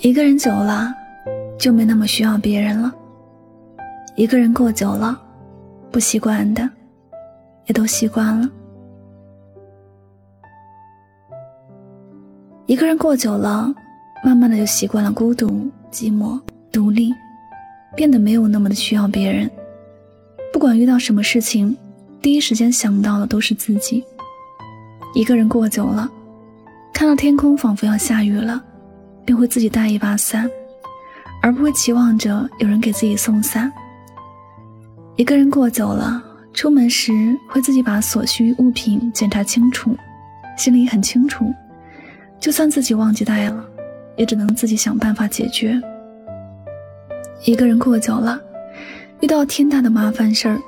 一个人久了，就没那么需要别人了。一个人过久了，不习惯的，也都习惯了。一个人过久了，慢慢的就习惯了孤独、寂寞、独立，变得没有那么的需要别人。不管遇到什么事情，第一时间想到的都是自己。一个人过久了，看到天空仿佛要下雨了。便会自己带一把伞，而不会期望着有人给自己送伞。一个人过久了，出门时会自己把所需物品检查清楚，心里很清楚，就算自己忘记带了，也只能自己想办法解决。一个人过久了，遇到天大的麻烦事儿，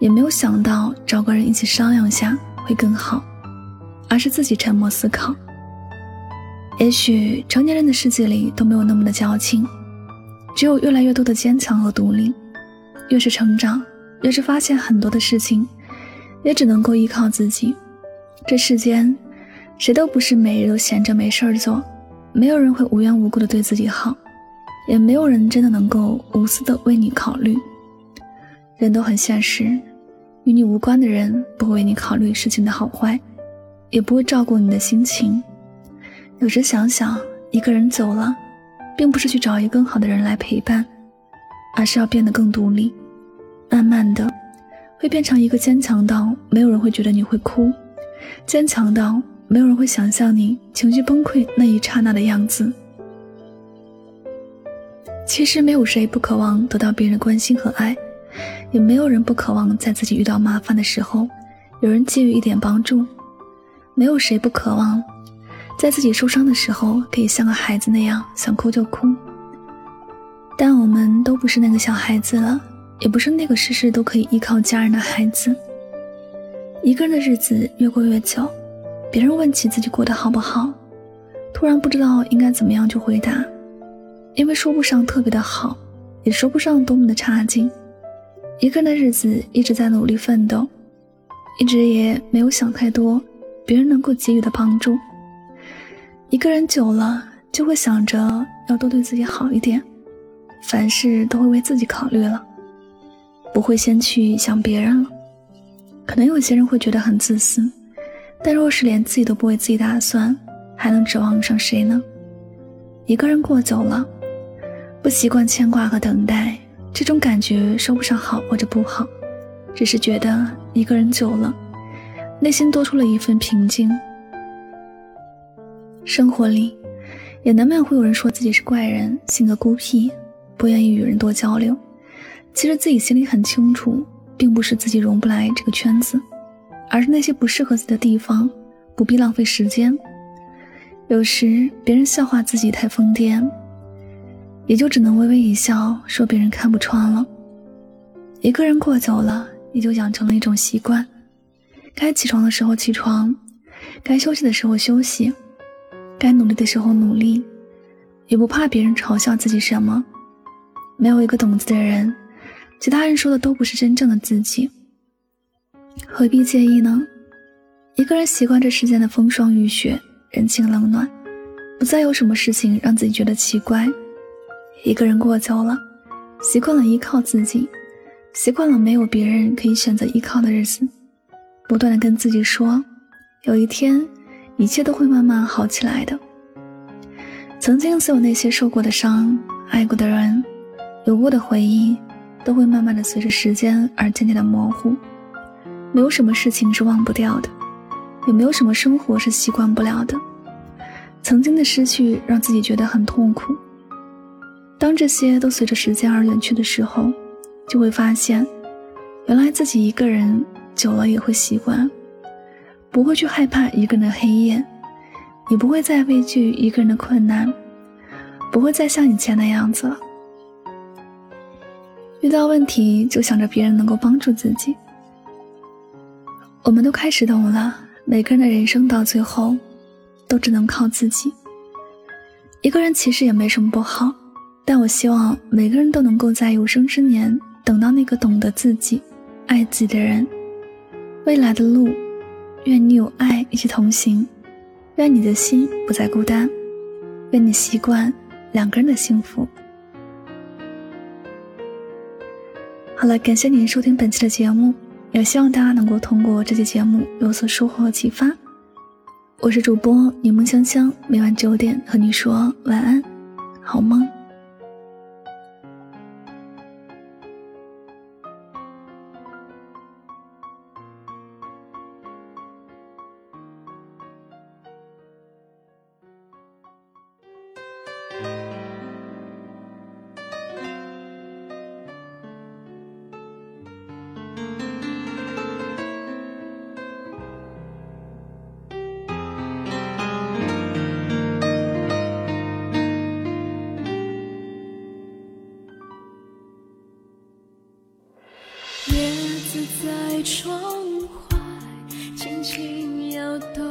也没有想到找个人一起商量下会更好，而是自己沉默思考。也许成年人的世界里都没有那么的矫情，只有越来越多的坚强和独立。越是成长，越是发现很多的事情，也只能够依靠自己。这世间，谁都不是每日都闲着没事儿做，没有人会无缘无故的对自己好，也没有人真的能够无私的为你考虑。人都很现实，与你无关的人不会为你考虑事情的好坏，也不会照顾你的心情。有时想想，一个人走了，并不是去找一个更好的人来陪伴，而是要变得更独立。慢慢的，会变成一个坚强到没有人会觉得你会哭，坚强到没有人会想象你情绪崩溃那一刹那的样子。其实没有谁不渴望得到别人关心和爱，也没有人不渴望在自己遇到麻烦的时候，有人给予一点帮助。没有谁不渴望。在自己受伤的时候，可以像个孩子那样想哭就哭。但我们都不是那个小孩子了，也不是那个事事都可以依靠家人的孩子。一个人的日子越过越久，别人问起自己过得好不好，突然不知道应该怎么样去回答，因为说不上特别的好，也说不上多么的差劲。一个人的日子一直在努力奋斗，一直也没有想太多别人能够给予的帮助。一个人久了，就会想着要多对自己好一点，凡事都会为自己考虑了，不会先去想别人了。可能有些人会觉得很自私，但若是连自己都不为自己打算，还能指望上谁呢？一个人过久了，不习惯牵挂和等待，这种感觉说不上好或者不好，只是觉得一个人久了，内心多出了一份平静。生活里，也难免会有人说自己是怪人，性格孤僻，不愿意与人多交流。其实自己心里很清楚，并不是自己融不来这个圈子，而是那些不适合自己的地方，不必浪费时间。有时别人笑话自己太疯癫，也就只能微微一笑，说别人看不穿了。一个人过久了，也就养成了一种习惯：该起床的时候起床，该休息的时候休息。该努力的时候努力，也不怕别人嘲笑自己什么。没有一个懂自己的人，其他人说的都不是真正的自己，何必介意呢？一个人习惯这世间的风霜雨雪、人情冷暖，不再有什么事情让自己觉得奇怪。一个人过久了，习惯了依靠自己，习惯了没有别人可以选择依靠的日子，不断的跟自己说，有一天。一切都会慢慢好起来的。曾经所有那些受过的伤、爱过的人、有过的回忆，都会慢慢的随着时间而渐渐的模糊。没有什么事情是忘不掉的，也没有什么生活是习惯不了的。曾经的失去让自己觉得很痛苦。当这些都随着时间而远去的时候，就会发现，原来自己一个人久了也会习惯。不会去害怕一个人的黑夜，也不会再畏惧一个人的困难，不会再像以前那样子了。遇到问题就想着别人能够帮助自己。我们都开始懂了，每个人的人生到最后，都只能靠自己。一个人其实也没什么不好，但我希望每个人都能够在有生之年等到那个懂得自己、爱自己的人。未来的路。愿你有爱一起同行，愿你的心不再孤单，愿你习惯两个人的幸福。好了，感谢您收听本期的节目，也希望大家能够通过这期节目有所收获和启发。我是主播柠檬香香，每晚九点和你说晚安，好梦。在窗外轻轻摇动，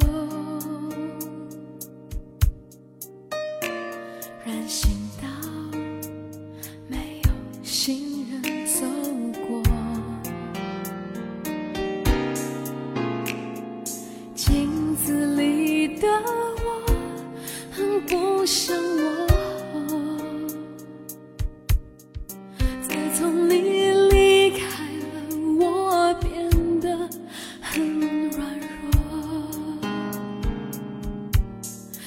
人行道没有行人走过，镜子里的我很不舍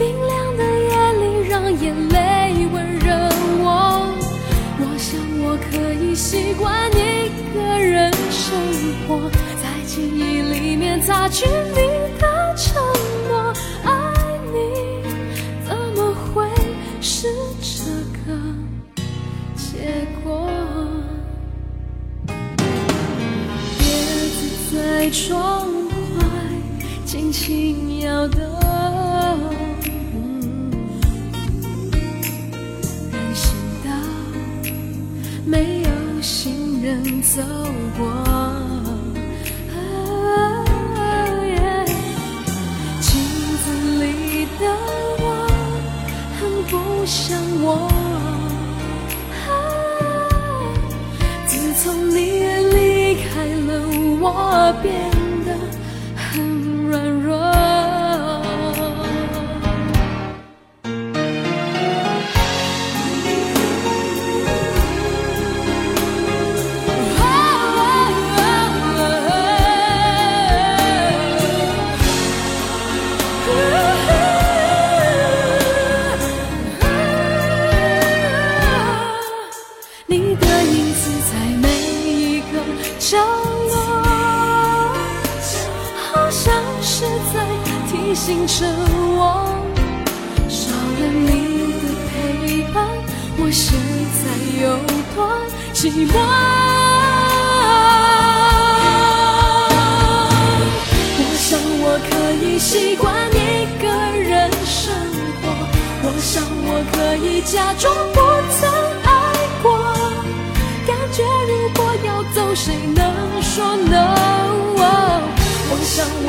冰凉的夜里，让眼泪温热我。我想我可以习惯一个人生活，在记忆里面擦去你的承诺。爱你怎么会是这个结果？叶子在窗外轻轻摇动。走过，镜子里的我很不像我。自从你离开了，我变提醒着我，少了你的陪伴，我现在有多寂寞。我想我可以习惯一个人生活，我想我可以假装不曾爱过，感觉如果要走，谁能？说 no，我想我